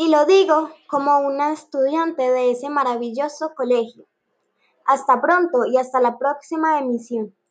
Y lo digo como una estudiante de ese maravilloso colegio. Hasta pronto y hasta la próxima emisión.